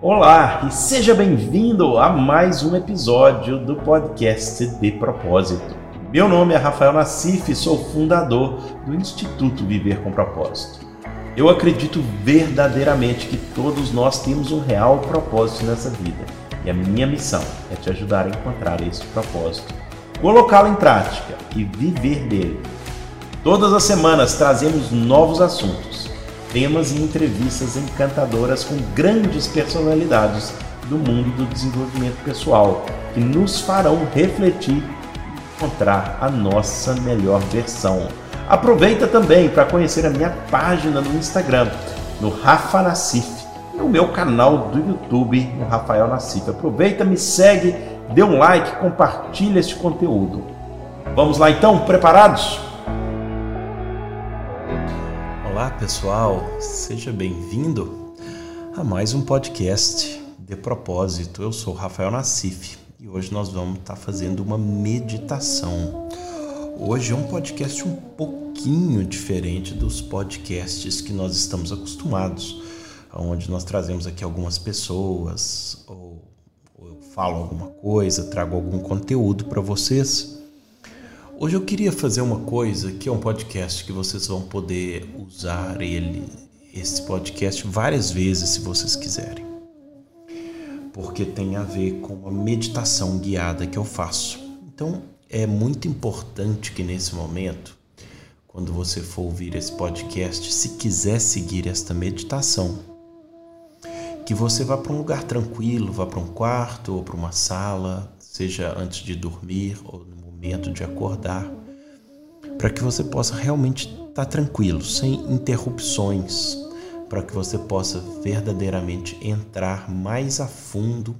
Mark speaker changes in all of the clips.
Speaker 1: Olá e seja bem-vindo a mais um episódio do podcast De Propósito. Meu nome é Rafael Nassif e sou fundador do Instituto Viver com Propósito. Eu acredito verdadeiramente que todos nós temos um real propósito nessa vida e a minha missão é te ajudar a encontrar esse propósito, colocá-lo em prática e viver dele. Todas as semanas trazemos novos assuntos temas e entrevistas encantadoras com grandes personalidades do mundo do desenvolvimento pessoal, que nos farão refletir e encontrar a nossa melhor versão. Aproveita também para conhecer a minha página no Instagram, no Rafa Nassif, e o meu canal do YouTube, no Rafael Nassif. Aproveita, me segue, dê um like, compartilha este conteúdo. Vamos lá então, preparados? Olá pessoal, seja bem-vindo a mais um podcast de propósito. Eu sou Rafael Nassif e hoje nós vamos estar fazendo uma meditação. Hoje é um podcast um pouquinho diferente dos podcasts que nós estamos acostumados, onde nós trazemos aqui algumas pessoas ou, ou eu falo alguma coisa, trago algum conteúdo para vocês. Hoje eu queria fazer uma coisa que é um podcast que vocês vão poder usar ele, esse podcast várias vezes se vocês quiserem. Porque tem a ver com a meditação guiada que eu faço. Então é muito importante que nesse momento, quando você for ouvir esse podcast, se quiser seguir esta meditação, que você vá para um lugar tranquilo, vá para um quarto ou para uma sala, seja antes de dormir ou no momento de acordar, para que você possa realmente estar tá tranquilo, sem interrupções, para que você possa verdadeiramente entrar mais a fundo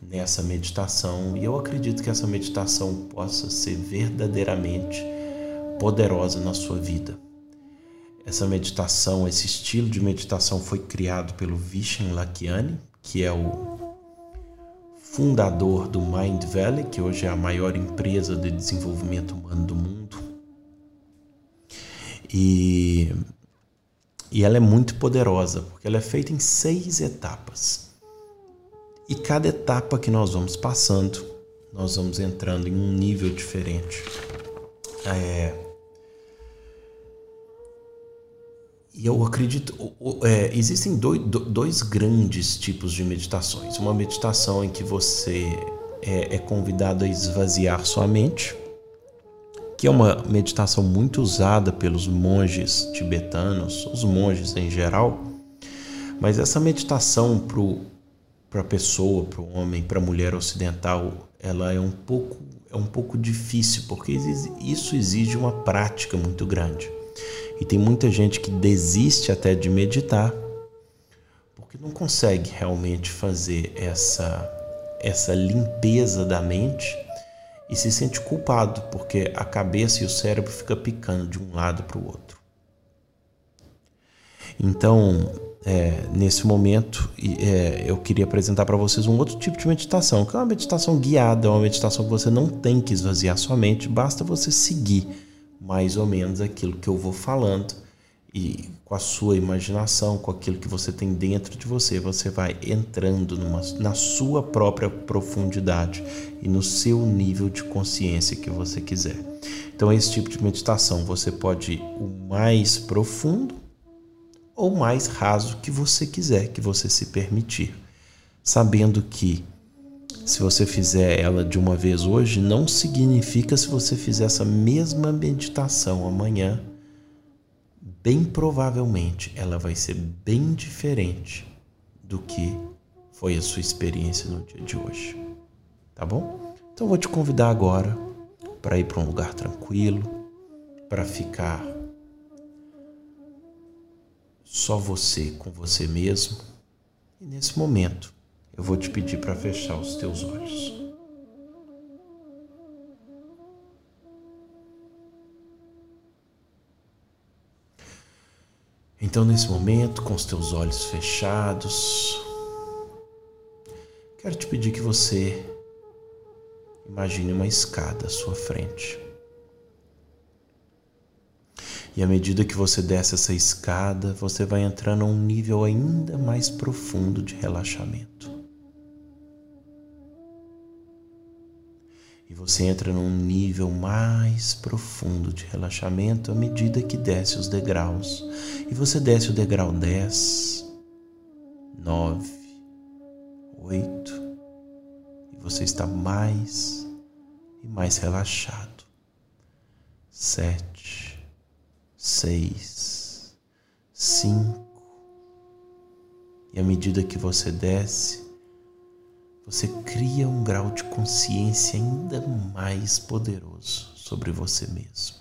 Speaker 1: nessa meditação. E eu acredito que essa meditação possa ser verdadeiramente poderosa na sua vida. Essa meditação, esse estilo de meditação foi criado pelo Vishen Lakiani, que é o fundador do Mind Valley, que hoje é a maior empresa de desenvolvimento humano do mundo. E, e ela é muito poderosa, porque ela é feita em seis etapas. E cada etapa que nós vamos passando, nós vamos entrando em um nível diferente. É, E eu acredito, é, existem dois, dois, grandes tipos de meditações. Uma meditação em que você é, é convidado a esvaziar sua mente, que é uma meditação muito usada pelos monges tibetanos, os monges em geral. Mas essa meditação para a pessoa, para o homem, para a mulher ocidental, ela é um pouco é um pouco difícil porque isso exige uma prática muito grande. E tem muita gente que desiste até de meditar porque não consegue realmente fazer essa essa limpeza da mente e se sente culpado porque a cabeça e o cérebro fica picando de um lado para o outro. Então, é, nesse momento, é, eu queria apresentar para vocês um outro tipo de meditação, que é uma meditação guiada, uma meditação que você não tem que esvaziar sua mente, basta você seguir mais ou menos aquilo que eu vou falando e com a sua imaginação, com aquilo que você tem dentro de você, você vai entrando numa, na sua própria profundidade e no seu nível de consciência que você quiser. Então, esse tipo de meditação você pode ir o mais profundo ou mais raso que você quiser, que você se permitir, sabendo que se você fizer ela de uma vez hoje, não significa se você fizer essa mesma meditação amanhã, bem provavelmente ela vai ser bem diferente do que foi a sua experiência no dia de hoje. Tá bom? Então vou te convidar agora para ir para um lugar tranquilo, para ficar só você com você mesmo. E nesse momento, eu vou te pedir para fechar os teus olhos. Então, nesse momento, com os teus olhos fechados, quero te pedir que você imagine uma escada à sua frente. E à medida que você desce essa escada, você vai entrando a um nível ainda mais profundo de relaxamento. E você entra num nível mais profundo de relaxamento à medida que desce os degraus. E você desce o degrau 10, 9, 8, e você está mais e mais relaxado. Sete, seis, cinco. E à medida que você desce, você cria um grau de consciência ainda mais poderoso sobre você mesmo.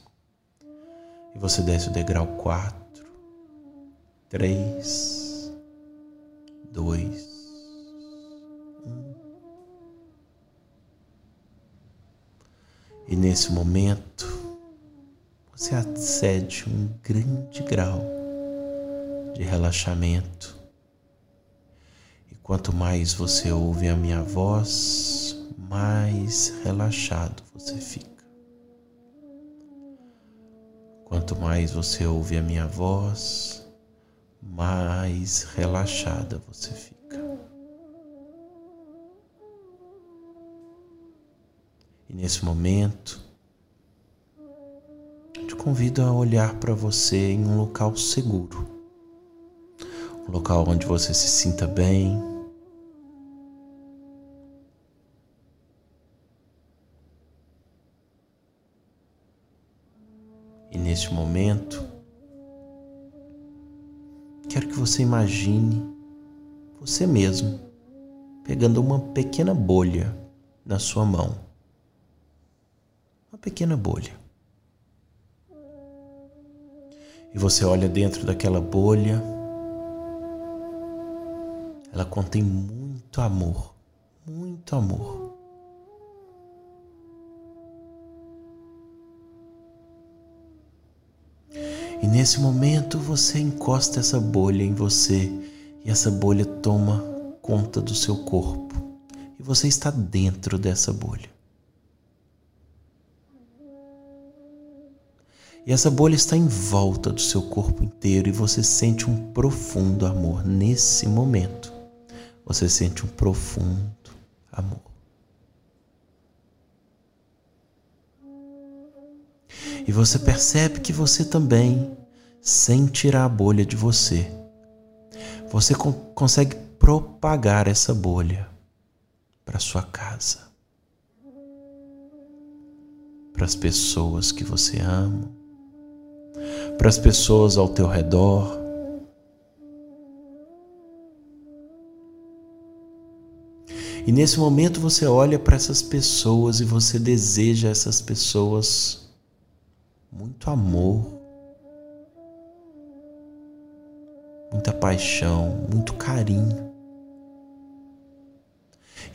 Speaker 1: E você desce o degrau quatro, três, dois, um. E nesse momento, você acede um grande grau de relaxamento. Quanto mais você ouve a minha voz, mais relaxado você fica. Quanto mais você ouve a minha voz, mais relaxada você fica. E nesse momento, te convido a olhar para você em um local seguro, um local onde você se sinta bem. Neste momento, quero que você imagine você mesmo pegando uma pequena bolha na sua mão uma pequena bolha. E você olha dentro daquela bolha, ela contém muito amor, muito amor. E nesse momento você encosta essa bolha em você e essa bolha toma conta do seu corpo. E você está dentro dessa bolha. E essa bolha está em volta do seu corpo inteiro e você sente um profundo amor nesse momento. Você sente um profundo amor. E você percebe que você também, sem tirar a bolha de você, você consegue propagar essa bolha para sua casa, para as pessoas que você ama, para as pessoas ao teu redor. E nesse momento você olha para essas pessoas e você deseja essas pessoas muito amor, muita paixão, muito carinho.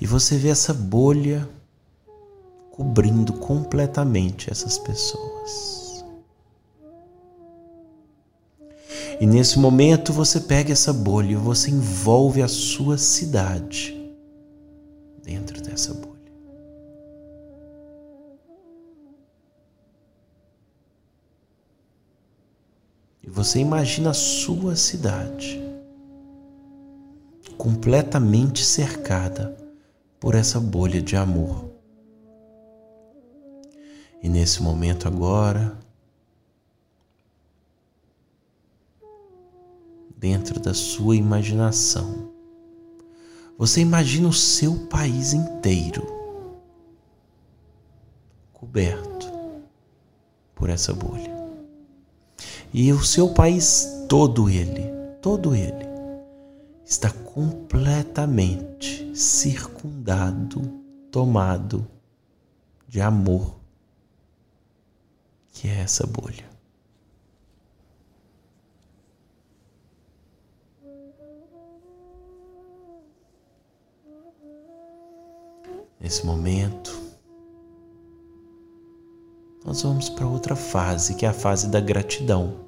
Speaker 1: E você vê essa bolha cobrindo completamente essas pessoas. E nesse momento você pega essa bolha e você envolve a sua cidade dentro dessa bolha. E você imagina a sua cidade completamente cercada por essa bolha de amor. E nesse momento agora, dentro da sua imaginação. Você imagina o seu país inteiro coberto por essa bolha. E o seu país todo ele, todo ele está completamente circundado, tomado de amor, que é essa bolha. Nesse momento, nós vamos para outra fase, que é a fase da gratidão.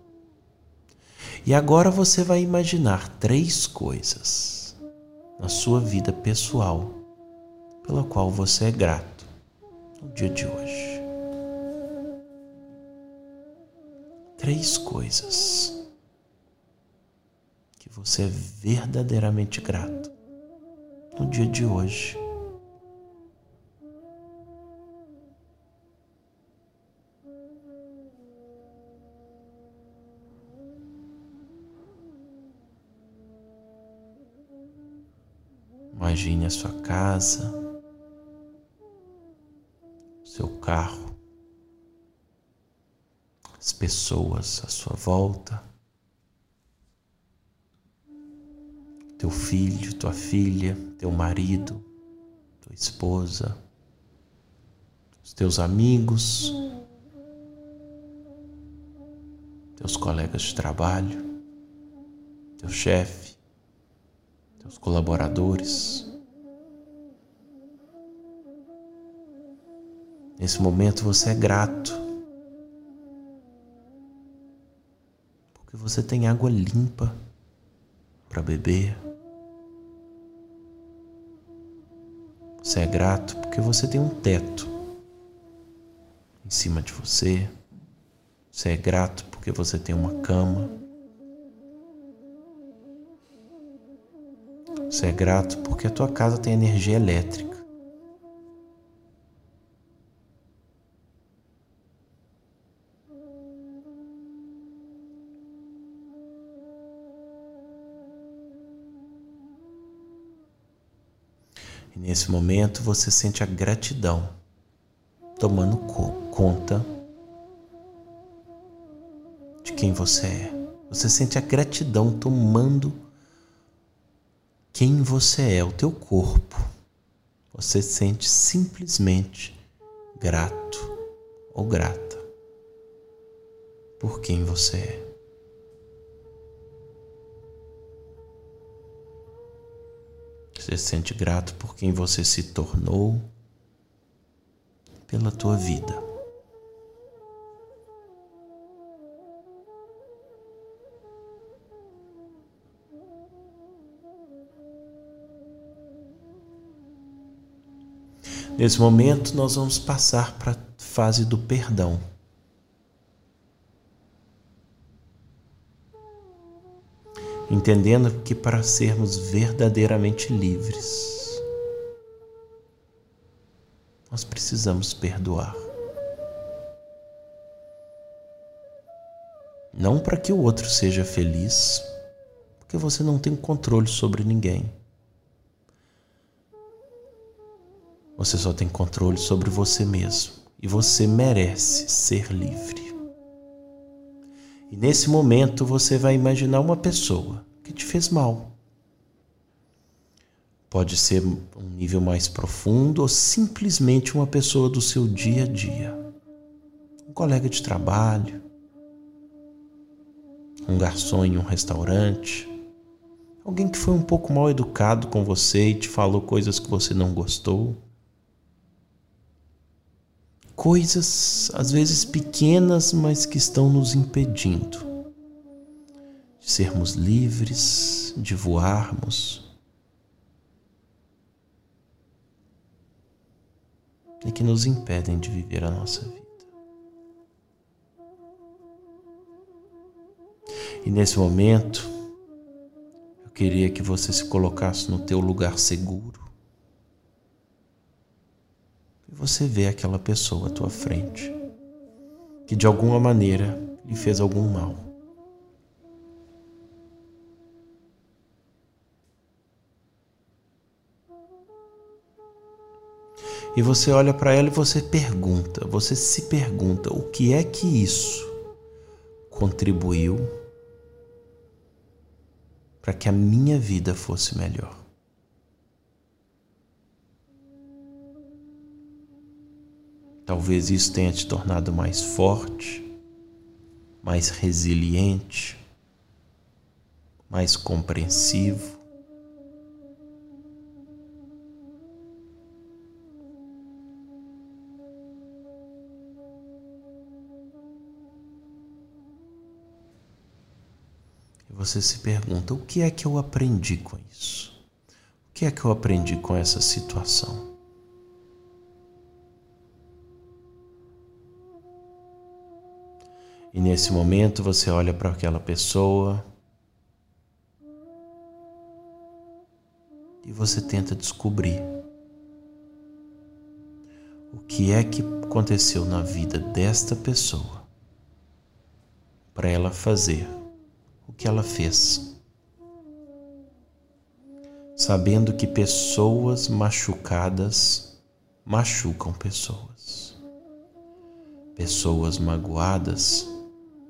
Speaker 1: E agora você vai imaginar três coisas na sua vida pessoal pela qual você é grato no dia de hoje. três coisas que você é verdadeiramente grato no dia de hoje. Imagine a sua casa, seu carro, as pessoas à sua volta, teu filho, tua filha, teu marido, tua esposa, os teus amigos, teus colegas de trabalho, teu chefe, teus colaboradores. Nesse momento você é grato, porque você tem água limpa para beber. Você é grato porque você tem um teto em cima de você. Você é grato porque você tem uma cama. Você é grato porque a tua casa tem energia elétrica. E nesse momento você sente a gratidão tomando conta de quem você é. Você sente a gratidão tomando quem você é, o teu corpo. Você sente simplesmente grato ou grata por quem você é. Você se sente grato por quem você se tornou, pela tua vida. Nesse momento, nós vamos passar para a fase do perdão. entendendo que para sermos verdadeiramente livres, nós precisamos perdoar. Não para que o outro seja feliz, porque você não tem controle sobre ninguém. Você só tem controle sobre você mesmo e você merece ser livre. E nesse momento você vai imaginar uma pessoa que te fez mal. Pode ser um nível mais profundo ou simplesmente uma pessoa do seu dia a dia. Um colega de trabalho, um garçom em um restaurante, alguém que foi um pouco mal educado com você e te falou coisas que você não gostou coisas às vezes pequenas, mas que estão nos impedindo de sermos livres, de voarmos. E que nos impedem de viver a nossa vida. E nesse momento, eu queria que você se colocasse no teu lugar seguro e você vê aquela pessoa à tua frente que de alguma maneira lhe fez algum mal. E você olha para ela e você pergunta, você se pergunta o que é que isso contribuiu para que a minha vida fosse melhor. Talvez isso tenha te tornado mais forte, mais resiliente, mais compreensivo. E você se pergunta: o que é que eu aprendi com isso? O que é que eu aprendi com essa situação? E nesse momento você olha para aquela pessoa e você tenta descobrir o que é que aconteceu na vida desta pessoa para ela fazer o que ela fez. Sabendo que pessoas machucadas machucam pessoas. Pessoas magoadas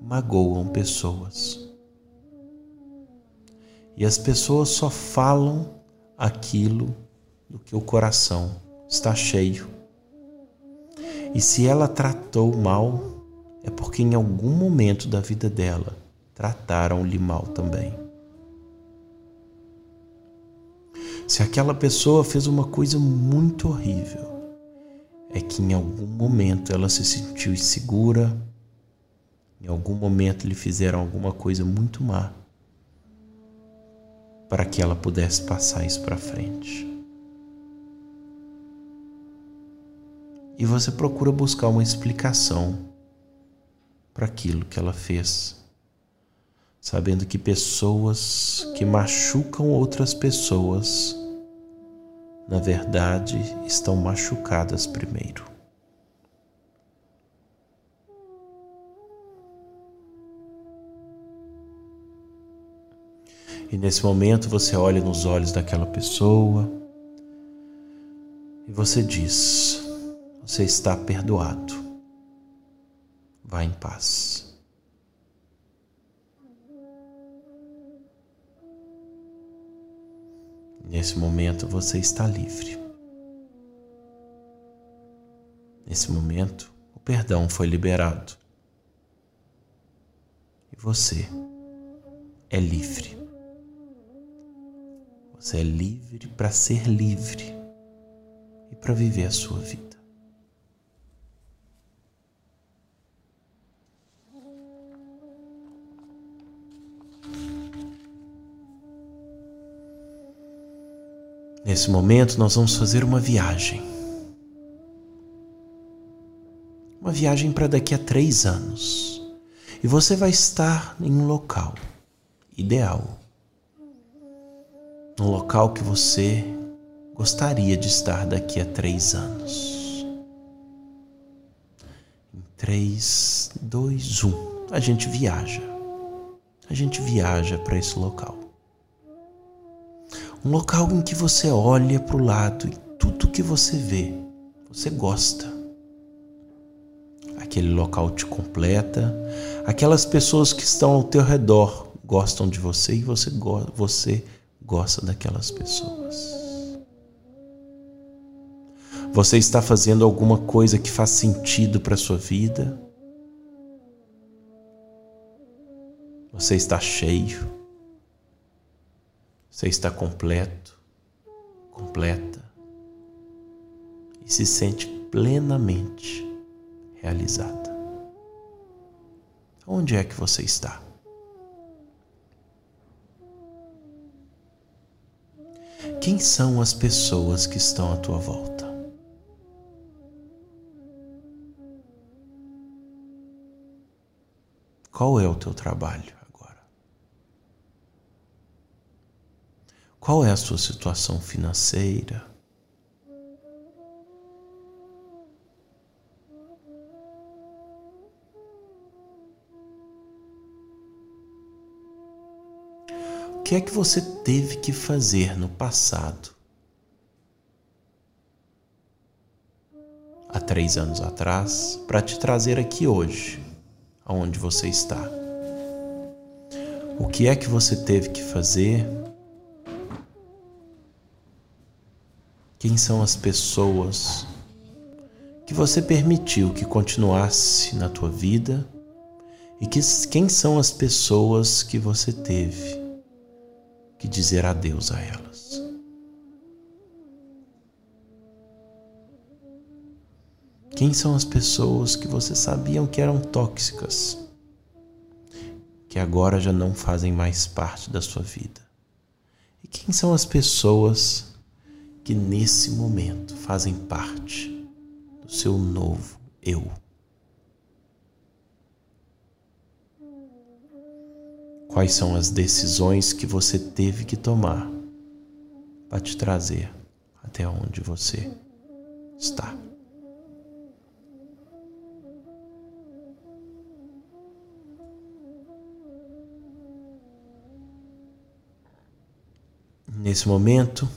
Speaker 1: magoam pessoas. E as pessoas só falam aquilo do que o coração está cheio. E se ela tratou mal, é porque em algum momento da vida dela trataram-lhe mal também. Se aquela pessoa fez uma coisa muito horrível, é que em algum momento ela se sentiu insegura, em algum momento lhe fizeram alguma coisa muito má para que ela pudesse passar isso para frente. E você procura buscar uma explicação para aquilo que ela fez, sabendo que pessoas que machucam outras pessoas, na verdade, estão machucadas primeiro. E nesse momento você olha nos olhos daquela pessoa e você diz: Você está perdoado. Vá em paz. Nesse momento você está livre. Nesse momento, o perdão foi liberado. E você é livre. Você é livre para ser livre e para viver a sua vida. Nesse momento, nós vamos fazer uma viagem. Uma viagem para daqui a três anos. E você vai estar em um local ideal no local que você gostaria de estar daqui a três anos. Em três, dois, um, a gente viaja. A gente viaja para esse local. Um local em que você olha para o lado e tudo que você vê, você gosta. Aquele local te completa, aquelas pessoas que estão ao teu redor gostam de você e você, você gosta daquelas pessoas. Você está fazendo alguma coisa que faz sentido para sua vida? Você está cheio? Você está completo, completa e se sente plenamente realizada. Onde é que você está? Quem são as pessoas que estão à tua volta? Qual é o teu trabalho agora? Qual é a sua situação financeira? Que é que você teve que fazer no passado? Há três anos atrás, para te trazer aqui hoje, aonde você está. O que é que você teve que fazer? Quem são as pessoas que você permitiu que continuasse na tua vida? E que, quem são as pessoas que você teve que dizer adeus a elas. Quem são as pessoas que você sabiam que eram tóxicas, que agora já não fazem mais parte da sua vida? E quem são as pessoas que nesse momento fazem parte do seu novo eu? Quais são as decisões que você teve que tomar para te trazer até onde você está? Nesse momento,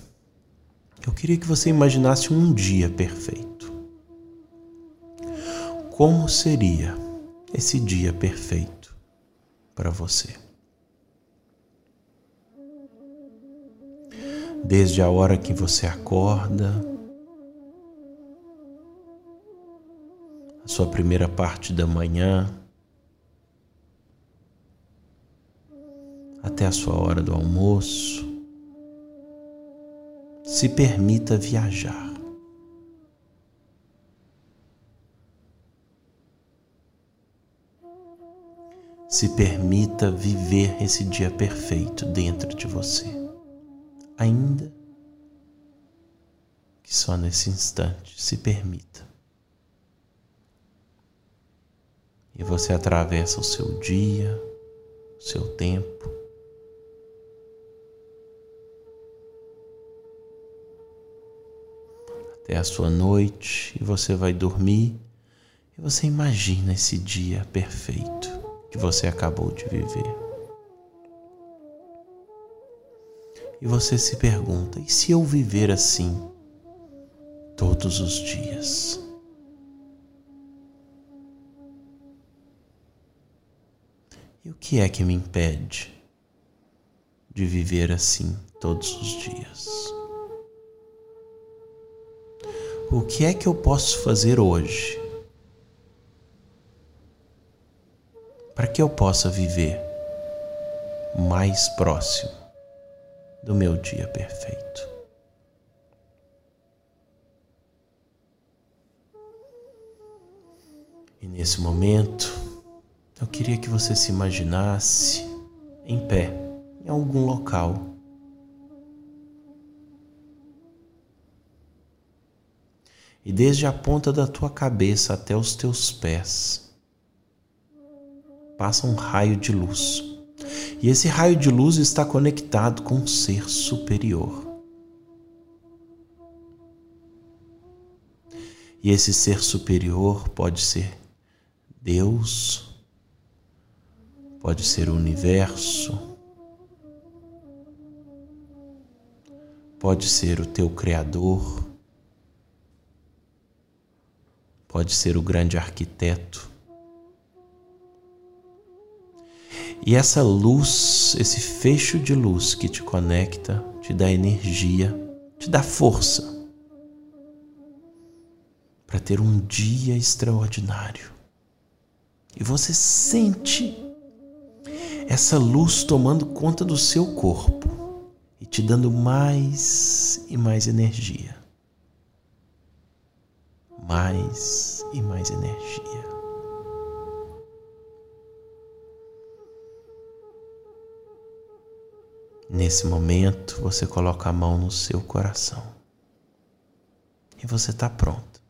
Speaker 1: eu queria que você imaginasse um dia perfeito. Como seria esse dia perfeito para você? Desde a hora que você acorda, a sua primeira parte da manhã, até a sua hora do almoço, se permita viajar. Se permita viver esse dia perfeito dentro de você, ainda que só nesse instante se permita. E você atravessa o seu dia, o seu tempo, até a sua noite e você vai dormir e você imagina esse dia perfeito que você acabou de viver. E você se pergunta: e se eu viver assim todos os dias? E o que é que me impede de viver assim todos os dias? O que é que eu posso fazer hoje para que eu possa viver mais próximo do meu dia perfeito? E nesse momento, eu queria que você se imaginasse em pé, em algum local e desde a ponta da tua cabeça até os teus pés passa um raio de luz. E esse raio de luz está conectado com um ser superior. E esse ser superior pode ser Deus, pode ser o universo, pode ser o teu Criador pode ser o grande arquiteto. E essa luz, esse fecho de luz que te conecta, te dá energia, te dá força para ter um dia extraordinário. E você sente essa luz tomando conta do seu corpo e te dando mais e mais energia mais e mais energia. Nesse momento, você coloca a mão no seu coração e você está pronto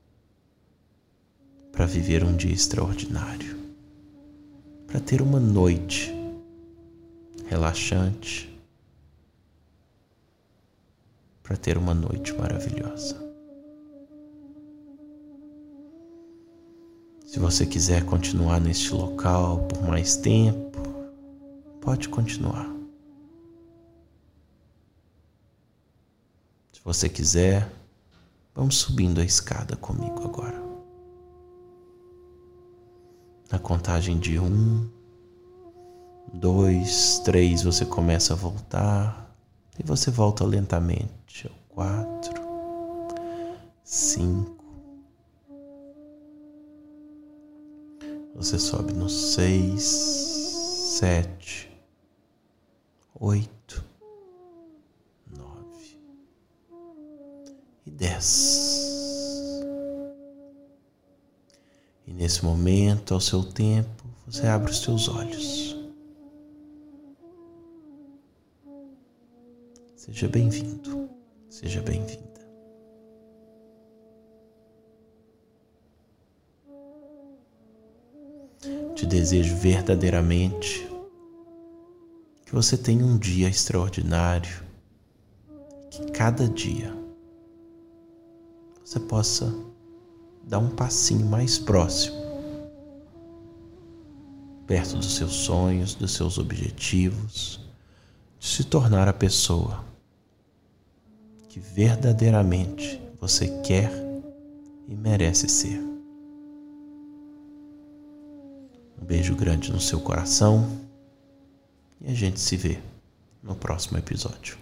Speaker 1: para viver um dia extraordinário, para ter uma noite relaxante, para ter uma noite maravilhosa. Se você quiser continuar neste local por mais tempo, pode continuar. Se você quiser, vamos subindo a escada comigo agora. Na contagem de um, dois, três, você começa a voltar e você volta lentamente. Quatro, cinco. Você sobe no seis, sete, oito, e dez. E nesse momento, ao seu tempo, você abre os seus olhos. Seja bem-vindo, seja bem-vindo. te desejo verdadeiramente Que você tenha um dia extraordinário. Que cada dia você possa dar um passinho mais próximo, perto dos seus sonhos, dos seus objetivos, de se tornar a pessoa que verdadeiramente você quer e merece ser. Um beijo grande no seu coração e a gente se vê no próximo episódio.